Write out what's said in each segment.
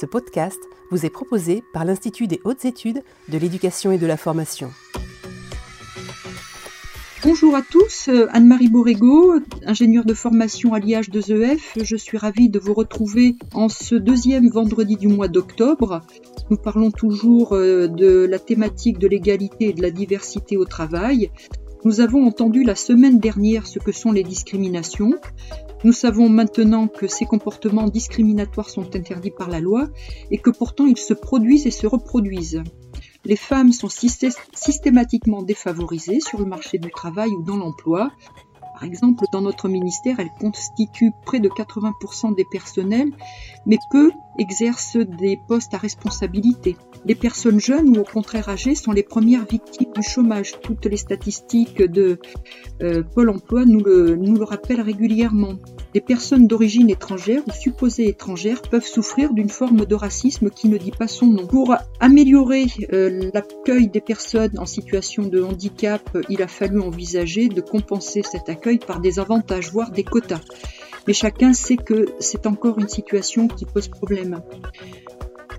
Ce podcast vous est proposé par l'Institut des hautes études de l'éducation et de la formation. Bonjour à tous, euh, Anne-Marie Borrego, ingénieure de formation à l'IH2EF. Je suis ravie de vous retrouver en ce deuxième vendredi du mois d'octobre. Nous parlons toujours euh, de la thématique de l'égalité et de la diversité au travail. Nous avons entendu la semaine dernière ce que sont les discriminations. Nous savons maintenant que ces comportements discriminatoires sont interdits par la loi et que pourtant ils se produisent et se reproduisent. Les femmes sont systématiquement défavorisées sur le marché du travail ou dans l'emploi. Par exemple, dans notre ministère, elles constituent près de 80% des personnels, mais peu exercent des postes à responsabilité. Les personnes jeunes ou au contraire âgées sont les premières victimes du chômage. Toutes les statistiques de euh, Pôle Emploi nous le rappellent régulièrement. Les personnes d'origine étrangère ou supposées étrangères peuvent souffrir d'une forme de racisme qui ne dit pas son nom. Pour améliorer euh, l'accueil des personnes en situation de handicap, il a fallu envisager de compenser cet accueil par des avantages, voire des quotas mais chacun sait que c'est encore une situation qui pose problème.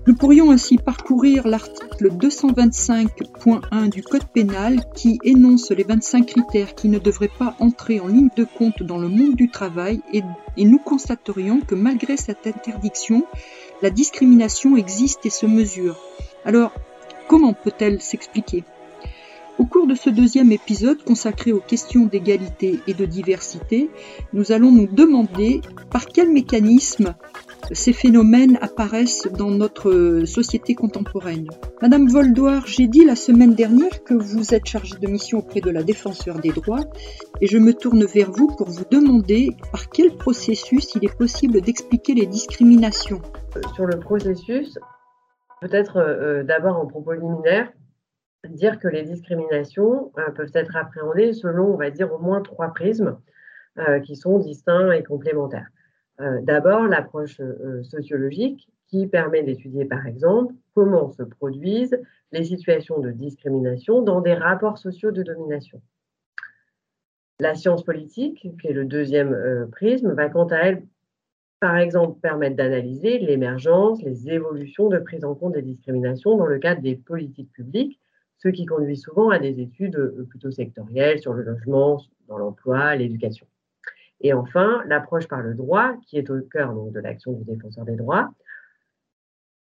Nous pourrions ainsi parcourir l'article 225.1 du Code pénal qui énonce les 25 critères qui ne devraient pas entrer en ligne de compte dans le monde du travail et, et nous constaterions que malgré cette interdiction, la discrimination existe et se mesure. Alors, comment peut-elle s'expliquer? Au cours de ce deuxième épisode consacré aux questions d'égalité et de diversité, nous allons nous demander par quel mécanisme ces phénomènes apparaissent dans notre société contemporaine. Madame Voldoir, j'ai dit la semaine dernière que vous êtes chargée de mission auprès de la défenseur des droits et je me tourne vers vous pour vous demander par quel processus il est possible d'expliquer les discriminations. Sur le processus, peut-être euh, d'abord en propos liminaire, dire que les discriminations euh, peuvent être appréhendées selon, on va dire, au moins trois prismes euh, qui sont distincts et complémentaires. Euh, d'abord, l'approche sociologique qui permet d'étudier, par exemple, comment se produisent les situations de discrimination dans des rapports sociaux de domination. La science politique, qui est le deuxième prisme, va quant à elle, par exemple, permettre d'analyser l'émergence, les évolutions de prise en compte des discriminations dans le cadre des politiques publiques ce qui conduit souvent à des études euh, plutôt sectorielles sur le logement, dans l'emploi, l'éducation. Et enfin, l'approche par le droit, qui est au cœur donc, de l'action du défenseur des droits,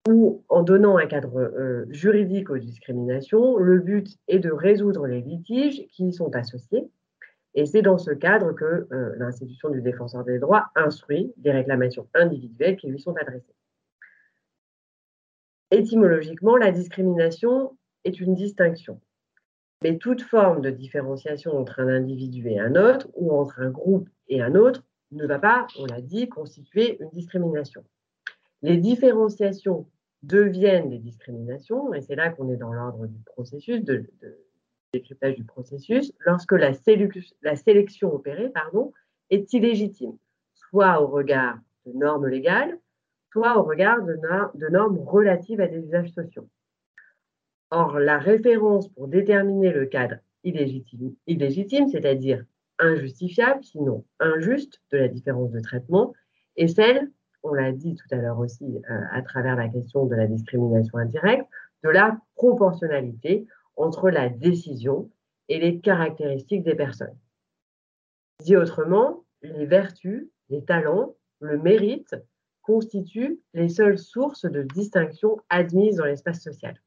où en donnant un cadre euh, juridique aux discriminations, le but est de résoudre les litiges qui y sont associés. Et c'est dans ce cadre que euh, l'institution du défenseur des droits instruit des réclamations individuelles qui lui sont adressées. Étymologiquement, la discrimination est une distinction. Mais toute forme de différenciation entre un individu et un autre, ou entre un groupe et un autre, ne va pas, on l'a dit, constituer une discrimination. Les différenciations deviennent des discriminations, et c'est là qu'on est dans l'ordre du processus, de, décryptage du processus, lorsque la, sélection opérée pardon, est illégitime, soit au regard de normes légales, soit au regard de, de normes relatives à des usages sociaux. Or, la référence pour déterminer le cadre illégitime, c'est-à-dire injustifiable, sinon injuste, de la différence de traitement, est celle, on l'a dit tout à l'heure aussi euh, à travers la question de la discrimination indirecte, de la proportionnalité entre la décision et les caractéristiques des personnes. Dit autrement, les vertus, les talents, le mérite constituent les seules sources de distinction admises dans l'espace social.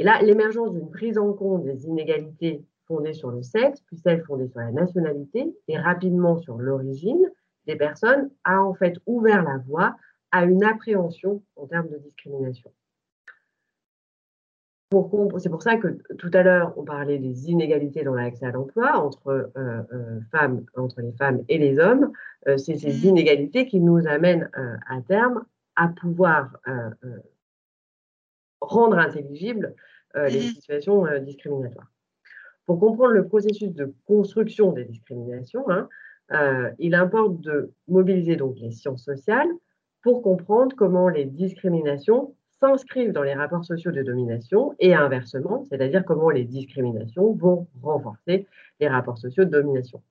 Et là, l'émergence d'une prise en compte des inégalités fondées sur le sexe, puis celle fondée sur la nationalité et rapidement sur l'origine des personnes, a en fait ouvert la voie à une appréhension en termes de discrimination. C'est pour ça que tout à l'heure, on parlait des inégalités dans l'accès à l'emploi entre, euh, euh, femmes, entre les femmes et les hommes. Euh, c'est ces mmh. inégalités qui nous amènent à terme à pouvoir rendre intelligibles euh, les mmh situations euh, discriminatoires. Pour comprendre le processus de construction des discriminations, hein, euh, il importe de mobiliser donc les sciences sociales pour comprendre comment les discriminations s'inscrivent dans les rapports sociaux de domination et inversement, c'est-à-dire comment les discriminations vont renforcer les rapports sociaux de domination.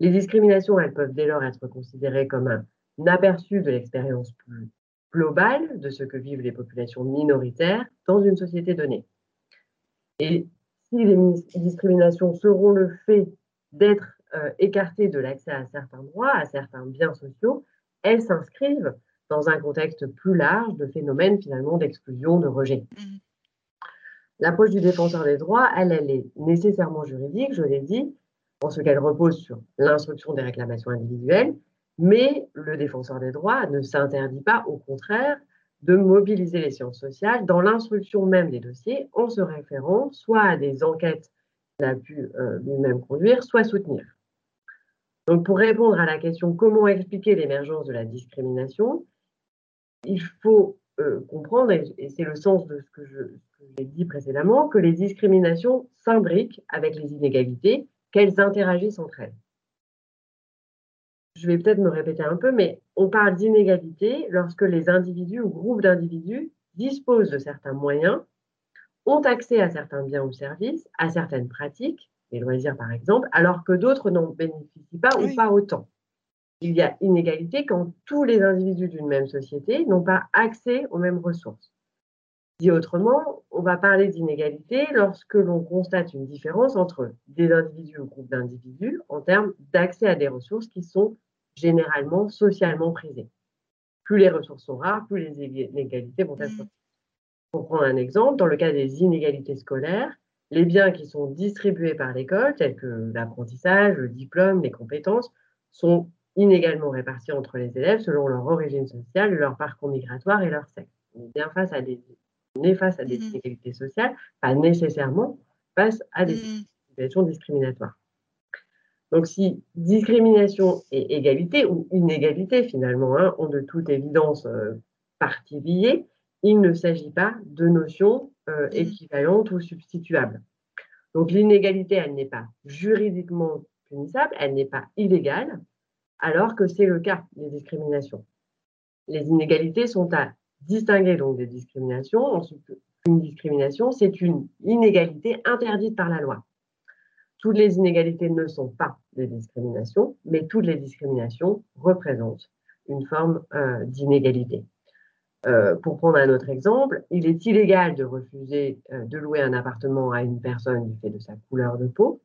Les discriminations, elles peuvent dès lors être considérées comme un aperçu de l'expérience plus globale de ce que vivent les populations minoritaires dans une société donnée. Et si les discriminations seront le fait d'être euh, écartées de l'accès à certains droits, à certains biens sociaux, elles s'inscrivent dans un contexte plus large de phénomènes finalement d'exclusion, de rejet. Mmh. L'approche du défenseur des droits, elle, elle est nécessairement juridique, je l'ai dit, en ce qu'elle repose sur l'instruction des réclamations individuelles, mais le défenseur des droits ne s'interdit pas, au contraire, de mobiliser les sciences sociales dans l'instruction même des dossiers en se référant soit à des enquêtes qu'il a pu euh, lui-même conduire, soit soutenir. Donc pour répondre à la question comment expliquer l'émergence de la discrimination, il faut euh, comprendre, et, c'est le sens de ce que j'ai dit précédemment, que les discriminations s'imbriquent avec les inégalités, qu'elles interagissent entre elles je vais peut-être me répéter un peu, mais on parle d'inégalité lorsque les individus ou groupes d'individus disposent de certains moyens, ont accès à certains biens ou services, à certaines pratiques, les loisirs par exemple, alors que d'autres n'en bénéficient pas ou pas autant. Il y a inégalité quand tous les individus d'une même société n'ont pas accès aux mêmes ressources. Dit autrement, on va parler d'inégalité lorsque l'on constate une différence entre des individus ou groupes d'individus en termes d'accès à des ressources qui sont généralement socialement prisées. Plus les ressources sont rares, plus les inégalités vont être. Mmh. Pour prendre un exemple, dans le cas des inégalités scolaires, les biens qui sont distribués par l'école, tels que l'apprentissage, le diplôme, les compétences, sont inégalement répartis entre les élèves selon leur origine sociale, leur parcours migratoire et leur sexe. On est bien face à des, face à des mmh. inégalités sociales, pas nécessairement face à des mmh. situations discriminatoires. Donc si discrimination et égalité, ou inégalité finalement, hein, ont de toute évidence euh, partie liée, il ne s'agit pas de notions euh, mmh. équivalentes ou substituables. Donc l'inégalité, elle n'est pas juridiquement punissable, elle n'est pas illégale, alors que c'est le cas des discriminations. Les inégalités sont à distinguer donc des discriminations. Ensuite, une discrimination, c'est une inégalité interdite par la loi. Toutes les inégalités ne sont pas des discriminations, mais toutes les discriminations représentent une forme euh, d'inégalité. Euh, pour prendre un autre exemple, il est illégal de refuser euh, de louer un appartement à une personne du fait de sa couleur de peau,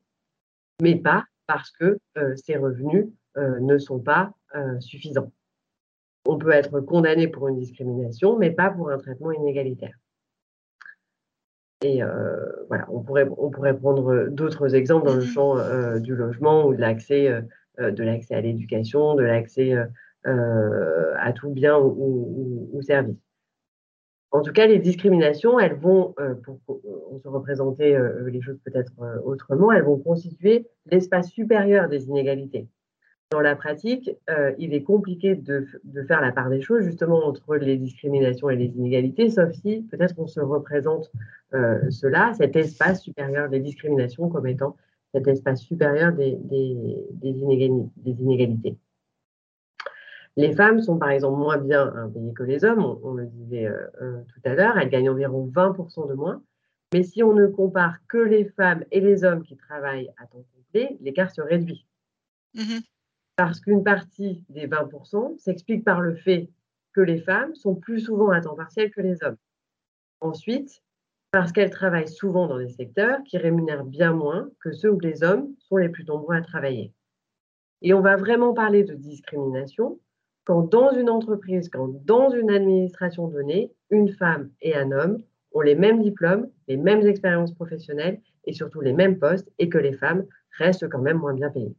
mais pas parce que ses revenus ne sont pas suffisants. On peut être condamné pour une discrimination, mais pas pour un traitement inégalitaire. Et euh, voilà, on pourrait, on pourrait prendre d'autres exemples dans le mmh champ euh, du logement ou de l'accès, euh, de l'accès à l'éducation, de l'accès à tout bien ou, ou, service. En tout cas, les discriminations, elles vont, pour, on se représenter les choses peut-être autrement, elles vont constituer l'espace supérieur des inégalités dans la pratique, euh, il est compliqué de, faire la part des choses justement entre les discriminations et les inégalités, sauf si peut-être on se représente euh, cela, cet espace supérieur des discriminations comme étant cet espace supérieur des, inégalités. Les femmes sont par exemple moins bien payées que les hommes, on, le disait euh, tout à l'heure, elles gagnent environ 20% de moins. Mais si on ne compare que les femmes et les hommes qui travaillent à temps complet, l'écart se réduit. Mmh parce qu'une partie des 20% s'explique par le fait que les femmes sont plus souvent à temps partiel que les hommes. Ensuite, parce qu'elles travaillent souvent dans des secteurs qui rémunèrent bien moins que ceux où les hommes sont les plus nombreux à travailler. Et on va vraiment parler de discrimination quand dans une entreprise, quand dans une administration donnée, une femme et un homme ont les mêmes diplômes, les mêmes expériences professionnelles et surtout les mêmes postes et que les femmes restent quand même moins bien payées.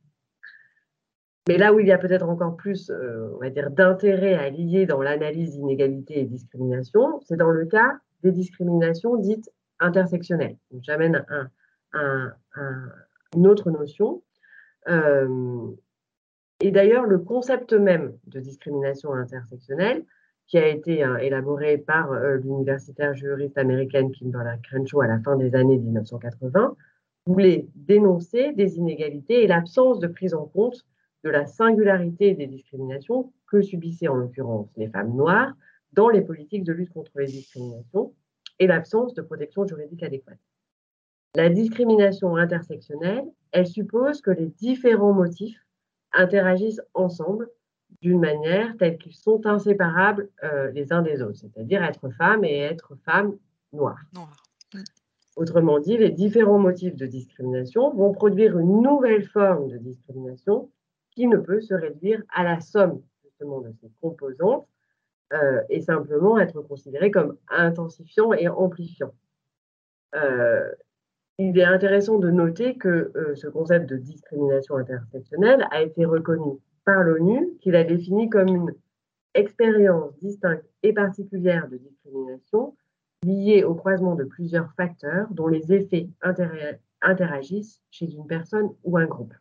Mais là où il y a peut-être encore plus, euh, on va dire, d'intérêt à lier dans l'analyse d'inégalité et discrimination, c'est dans le cas des discriminations dites intersectionnelles. J'amène une autre notion. Euh, et d'ailleurs, le concept même de discrimination intersectionnelle, qui a été euh, élaboré par l'universitaire juriste américaine Kimberly Crenshaw à la fin des années 1980, voulait dénoncer des inégalités et l'absence de prise en compte de la singularité des discriminations que subissaient en l'occurrence les femmes noires dans les politiques de lutte contre les discriminations et l'absence de protection juridique adéquate. La discrimination intersectionnelle, elle suppose que les différents motifs interagissent ensemble d'une manière telle qu'ils sont inséparables euh, les uns des autres, c'est-à-dire être femme et être femme noire. Autrement dit, les différents motifs de discrimination vont produire une nouvelle forme de discrimination qui ne peut se réduire à la somme justement de ces composantes euh, et simplement être considérée comme intensifiant et amplifiant. Euh, il est intéressant de noter que ce concept de discrimination intersectionnelle a été reconnu par l'ONU qu'il a défini comme une expérience distincte et particulière de discrimination liée au croisement de plusieurs facteurs dont les effets interagissent chez une personne ou un groupe.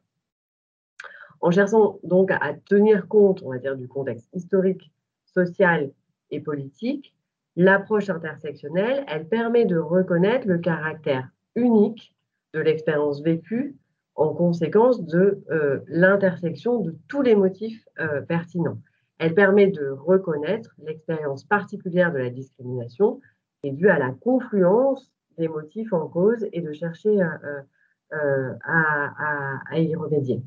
En cherchant donc à tenir compte, on va du contexte historique, social et politique, l'approche intersectionnelle, elle permet de reconnaître le caractère unique de l'expérience vécue en conséquence de euh, l'intersection de tous les motifs euh, pertinents. Elle permet de reconnaître l'expérience particulière de la discrimination qui est due à la confluence des motifs en cause et de chercher euh, à, y remédier.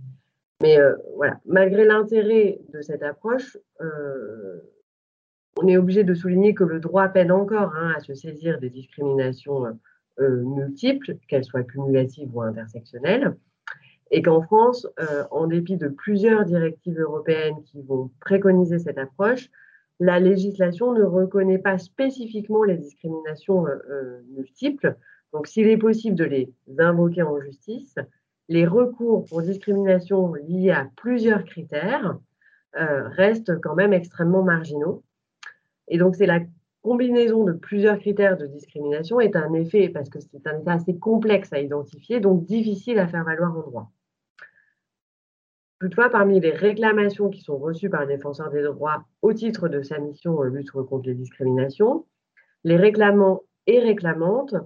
Mais voilà, malgré l'intérêt de cette approche, on est obligé de souligner que le droit peine encore hein, à se saisir des discriminations multiples, qu'elles soient cumulatives ou intersectionnelles et qu'en France, euh, en dépit de plusieurs directives européennes qui vont préconiser cette approche, la législation ne reconnaît pas spécifiquement les discriminations euh, euh, multiples. Donc, s'il est possible de les invoquer en justice, les recours pour discrimination liés à plusieurs critères restent quand même extrêmement marginaux. Et donc, c'est la combinaison de plusieurs critères de discrimination est un effet, parce que c'est un effet assez complexe à identifier, donc difficile à faire valoir en droit. Toutefois, parmi les réclamations qui sont reçues par les défenseurs des droits au titre de sa mission euh, lutte contre les discriminations, les réclamants et réclamantes euh, euh,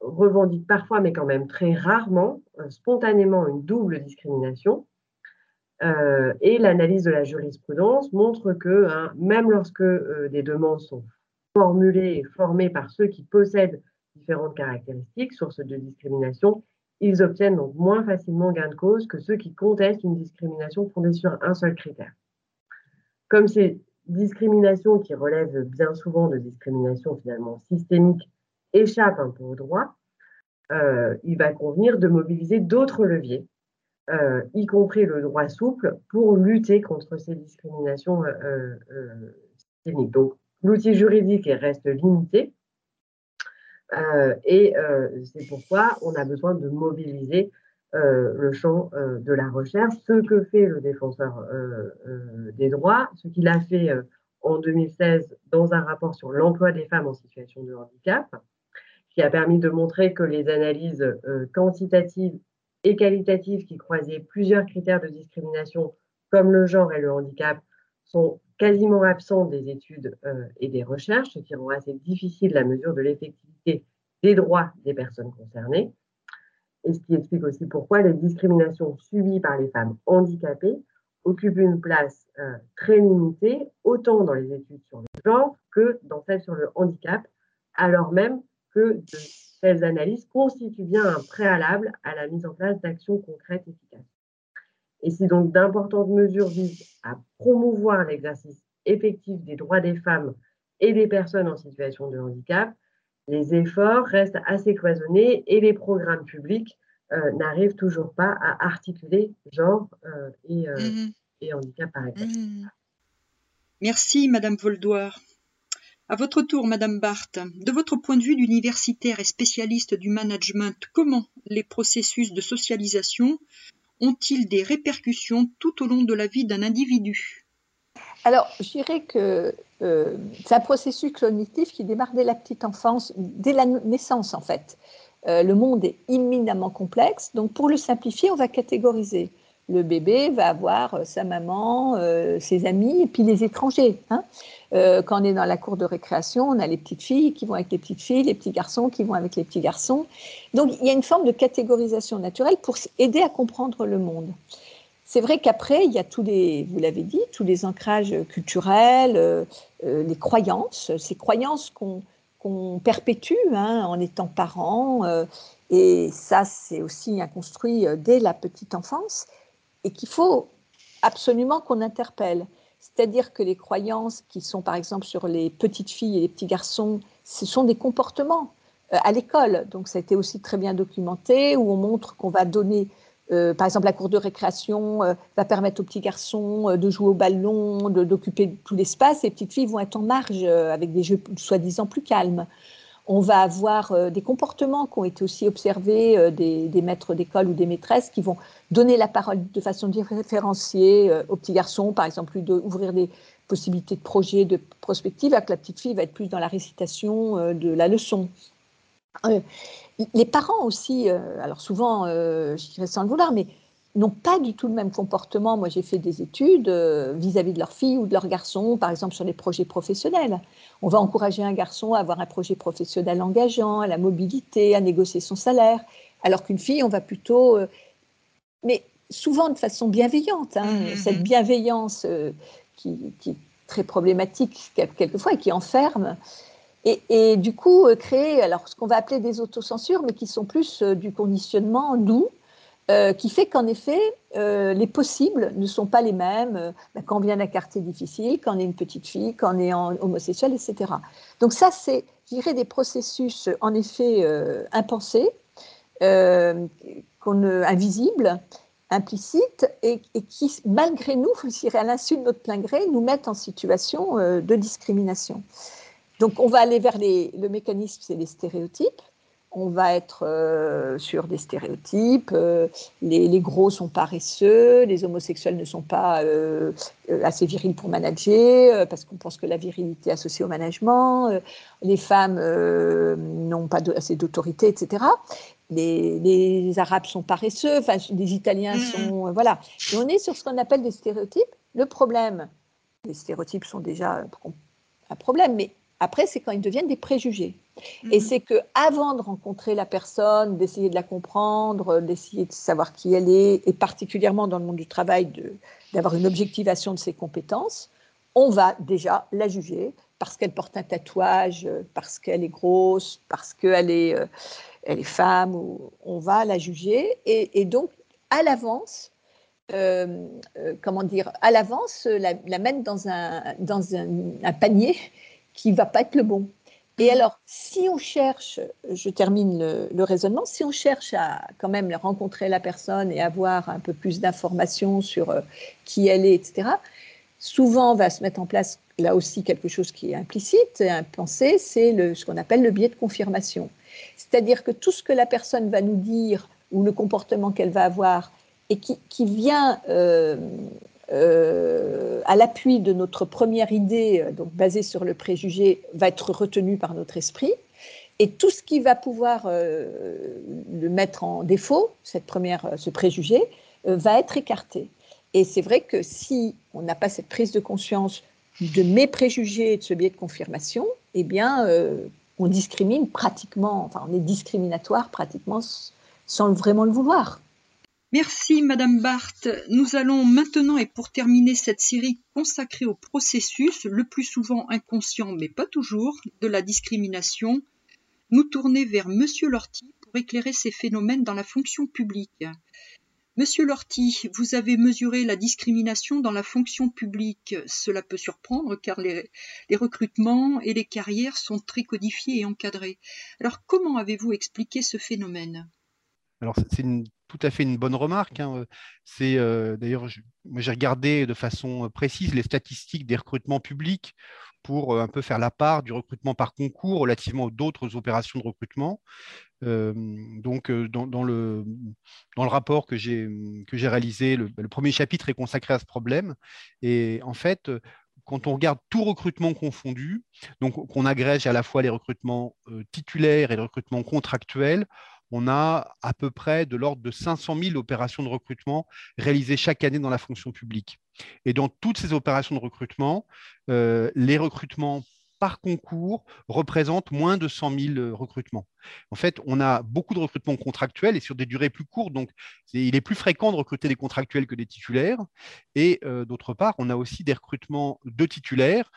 revendiquent parfois, mais quand même très rarement, spontanément une double discrimination. et l'analyse de la jurisprudence montre que hein, même lorsque des demandes sont formulées et formées par ceux qui possèdent différentes caractéristiques, sources de discrimination, ils obtiennent donc moins facilement gain de cause que ceux qui contestent une discrimination fondée sur un seul critère. Comme ces discriminations qui relèvent bien souvent de discriminations finalement systémiques échappent un peu au droit, euh, il va convenir de mobiliser d'autres leviers, euh, y compris le droit souple, pour lutter contre ces discriminations euh, systémiques. Donc, l'outil juridique reste limité, euh, et euh, c'est pourquoi on a besoin de mobiliser euh, le champ de la recherche, ce que fait le défenseur des droits, ce qu'il a fait en 2016 dans un rapport sur l'emploi des femmes en situation de handicap, qui a permis de montrer que les analyses quantitatives et qualitatives qui croisaient plusieurs critères de discrimination comme le genre et le handicap sont quasiment absents des études euh, et des recherches, ce qui rend assez difficile la mesure de l'effectivité des droits des personnes concernées. Et ce qui explique aussi pourquoi les discriminations subies par les femmes handicapées occupent une place euh, très limitée, autant dans les études sur le genre que dans celles sur le handicap, alors même que de telles analyses constituent bien un préalable à la mise en place d'actions concrètes efficaces. Et si donc d'importantes mesures visent à promouvoir l'exercice effectif des droits des femmes et des personnes en situation de handicap, les efforts restent assez cloisonnés et les programmes publics euh, n'arrivent toujours pas à articuler genre euh, euh, mmh et, handicap par exemple. Mmh Merci, Madame Voldoir. À votre tour, Madame Barthes, de votre point de vue d'universitaire et spécialiste du management, comment les processus de socialisation ont-ils des répercussions tout au long de la vie d'un individu? Alors, je dirais que euh, c'est un processus cognitif qui démarre dès la petite enfance, dès la naissance en fait. Euh, le monde est imminemment complexe, donc pour le simplifier, on va catégoriser. Le bébé va avoir euh, sa maman, ses amis et puis les étrangers. Hein. Euh, quand on est dans la cour de récréation, on a les petites filles qui vont avec les petites filles, les petits garçons qui vont avec les petits garçons. Donc il y a une forme de catégorisation naturelle pour aider à comprendre le monde. C'est vrai qu'après, il y a tous les, vous l'avez dit, tous les ancrages culturels, euh, euh, les croyances, ces croyances qu'on perpétue hein, en étant parents. et ça, c'est aussi un construit dès la petite enfance et qu'il faut absolument qu'on interpelle. C'est-à-dire que les croyances qui sont par exemple sur les petites filles et les petits garçons, ce sont des comportements euh, à l'école. Donc ça a été aussi très bien documenté, où on montre qu'on va donner, euh, par exemple la cour de récréation euh, va permettre aux petits garçons de jouer au ballon, d'occuper tout l'espace, et les petites filles vont être en marge avec des jeux soi-disant plus calmes. On va avoir des comportements qui ont été aussi observés des, des maîtres d'école ou des maîtresses qui vont donner la parole de façon différenciée aux petits garçons, par exemple, ouvrir des possibilités de projets, de prospective, alors que la petite fille va être plus dans la récitation de la leçon. Euh, les parents aussi, euh, alors souvent, euh, je dirais sans le vouloir, mais n'ont pas du tout le même comportement. Moi, j'ai fait des études vis-à-vis de leur fille ou de leur garçon, par exemple sur les projets professionnels. On va encourager un garçon à avoir un projet professionnel engageant, à la mobilité, à négocier son salaire, alors qu'une fille, on va plutôt... mais souvent de façon bienveillante. Hein. Mmh, mmh, cette bienveillance qui, qui, est très problématique quelquefois et qui enferme. Et, du coup, euh, créer alors, ce qu'on va appeler des autocensures, mais qui sont plus euh, du conditionnement doux, euh, qui fait qu'en effet, les possibles ne sont pas les mêmes bah, quand on vient d'un quartier difficile, quand on est une petite fille, quand on est homosexuel, etc. Donc ça, c'est, je dirais, des processus en effet impensés, invisibles, implicites, et, qui, malgré nous, je à l'insu de notre plein gré, nous mettent en situation de discrimination. Donc, on va aller vers les, le mécanisme, c'est les stéréotypes. On va être euh, sur des stéréotypes. Euh, les, gros sont paresseux, les homosexuels ne sont pas euh, assez virils pour manager, parce qu'on pense que la virilité est associée au management. les femmes n'ont pas assez d'autorité, etc. Les, Arabes sont paresseux, enfin, les Italiens sont. voilà. Et on est sur ce qu'on appelle des stéréotypes. Le problème, les stéréotypes sont déjà un problème, mais après, c'est quand ils deviennent des préjugés. Et mhm. c'est que avant de rencontrer la personne, d'essayer de la comprendre, d'essayer de savoir qui elle est, et particulièrement dans le monde du travail, d'avoir une objectivation de ses compétences, on va déjà la juger parce qu'elle porte un tatouage, parce qu'elle est grosse, parce qu'elle est, euh, elle est femme, ou on va la juger. Et, donc, à l'avance, euh, euh, comment dire, à l'avance, la, mettre dans un, dans un panier qui va pas être le bon. Et alors, si on cherche, je termine le, raisonnement, si on cherche à quand même rencontrer la personne et avoir un peu plus d'informations sur euh, qui elle est, etc., souvent va se mettre en place là aussi quelque chose qui est implicite, impensé, c'est ce qu'on appelle le biais de confirmation. C'est-à-dire que tout ce que la personne va nous dire ou le comportement qu'elle va avoir et qui, qui vient euh, euh, à l'appui de notre première idée, euh, donc basée sur le préjugé, va être retenu par notre esprit. Et tout ce qui va pouvoir euh, le mettre en défaut, cette première, ce préjugé, va être écarté. Et c'est vrai que si on n'a pas cette prise de conscience de mes préjugés et de ce biais de confirmation, eh bien, on discrimine pratiquement, enfin, on est discriminatoire pratiquement sans vraiment le vouloir. Merci Madame Barthes. Nous allons maintenant et pour terminer cette série consacrée au processus, le plus souvent inconscient mais pas toujours, de la discrimination, nous tourner vers Monsieur Lorty pour éclairer ces phénomènes dans la fonction publique. Monsieur Lorty, vous avez mesuré la discrimination dans la fonction publique. Cela peut surprendre car les, les, recrutements et les carrières sont très codifiés et encadrés. Alors comment avez-vous expliqué ce phénomène? Alors c'est une tout à fait une bonne remarque. Hein. C'est euh, d'ailleurs, j'ai regardé de façon précise les statistiques des recrutements publics pour euh, un peu faire la part du recrutement par concours relativement aux d'autres opérations de recrutement. Euh, donc, dans, le, dans le rapport que j'ai réalisé, le, le, premier chapitre est consacré à ce problème. Et en fait, quand on regarde tout recrutement confondu, donc qu'on agrège à la fois les recrutements titulaires et les recrutements contractuels, on a à peu près de l'ordre de 500 000 opérations de recrutement réalisées chaque année dans la fonction publique. Et dans toutes ces opérations de recrutement, euh, les recrutements par concours représentent moins de 100 000 recrutements. En fait, on a beaucoup de recrutements contractuels et sur des durées plus courtes. Donc, il est plus fréquent de recruter des contractuels que des titulaires. Et d'autre part, on a aussi des recrutements de titulaires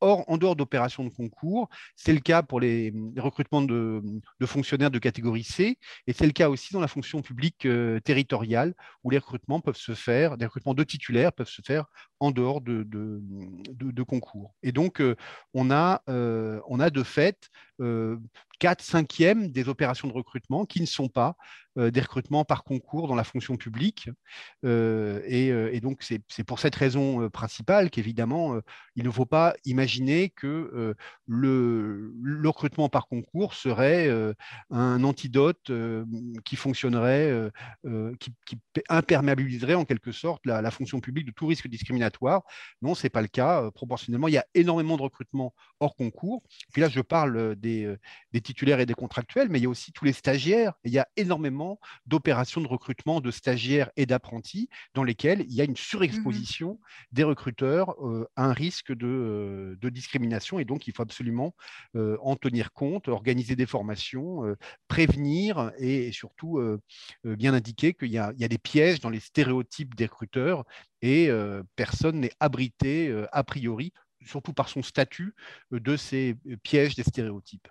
hors, en dehors d'opérations de concours. C'est le cas pour les, recrutements de, fonctionnaires de catégorie C et c'est le cas aussi dans la fonction publique territoriale où les recrutements peuvent se faire, des recrutements de titulaires peuvent se faire en dehors de, concours. Et donc, on, on a de fait 4 cinquièmes des opérations de recrutement qui ne sont pas euh, des recrutements par concours dans la fonction publique. Euh, euh, et, donc, c'est pour cette raison principale qu'évidemment, il ne faut pas imaginer que le, recrutement par concours serait un antidote qui fonctionnerait, qui, imperméabiliserait en quelque sorte la, fonction publique de tout risque discriminatoire. Non, ce n'est pas le cas. proportionnellement, il y a énormément de recrutements hors concours. Puis là, je parle des titulaires et des contractuels, mais il y a aussi tous les stagiaires. il y a énormément d'opérations de recrutement de stagiaires et d'apprentis dans lesquelles il y a une surexposition mmh des recruteurs euh, à un risque euh, de, discrimination. Et donc, il faut absolument euh, en tenir compte, organiser des formations, prévenir et, surtout bien indiquer qu'il y, a des pièges dans les stéréotypes des recruteurs et personne n'est abrité a priori surtout par son statut, de ces pièges des stéréotypes.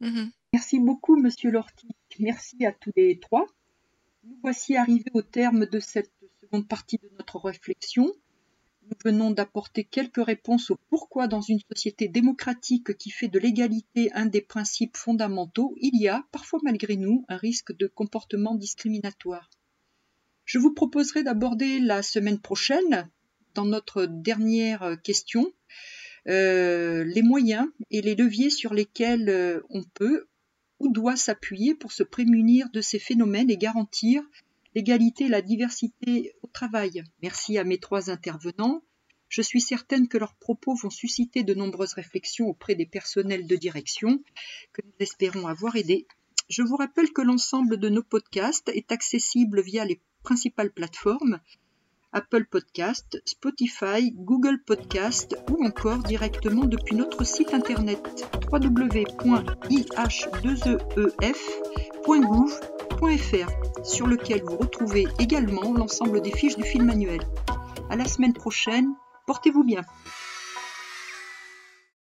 Mmh Merci beaucoup, Monsieur Lorty. Merci à tous les trois. Nous voici arrivés au terme de cette seconde partie de notre réflexion. Nous venons d'apporter quelques réponses au pourquoi dans une société démocratique qui fait de l'égalité un des principes fondamentaux, il y a, parfois malgré nous, un risque de comportement discriminatoire. Je vous proposerai d'aborder la semaine prochaine, dans notre dernière question, euh, les moyens et les leviers sur lesquels euh, on peut doit s'appuyer pour se prémunir de ces phénomènes et garantir l'égalité et la diversité au travail. Merci à mes trois intervenants. Je suis certaine que leurs propos vont susciter de nombreuses réflexions auprès des personnels de direction que nous espérons avoir aidés. Je vous rappelle que l'ensemble de nos podcasts est accessible via les principales plateformes Apple Podcast, Spotify, Google Podcast ou encore directement depuis notre site internet www.ih2eef.gouv.fr sur lequel vous retrouvez également l'ensemble des fiches du film manuel. À la semaine prochaine, portez-vous bien.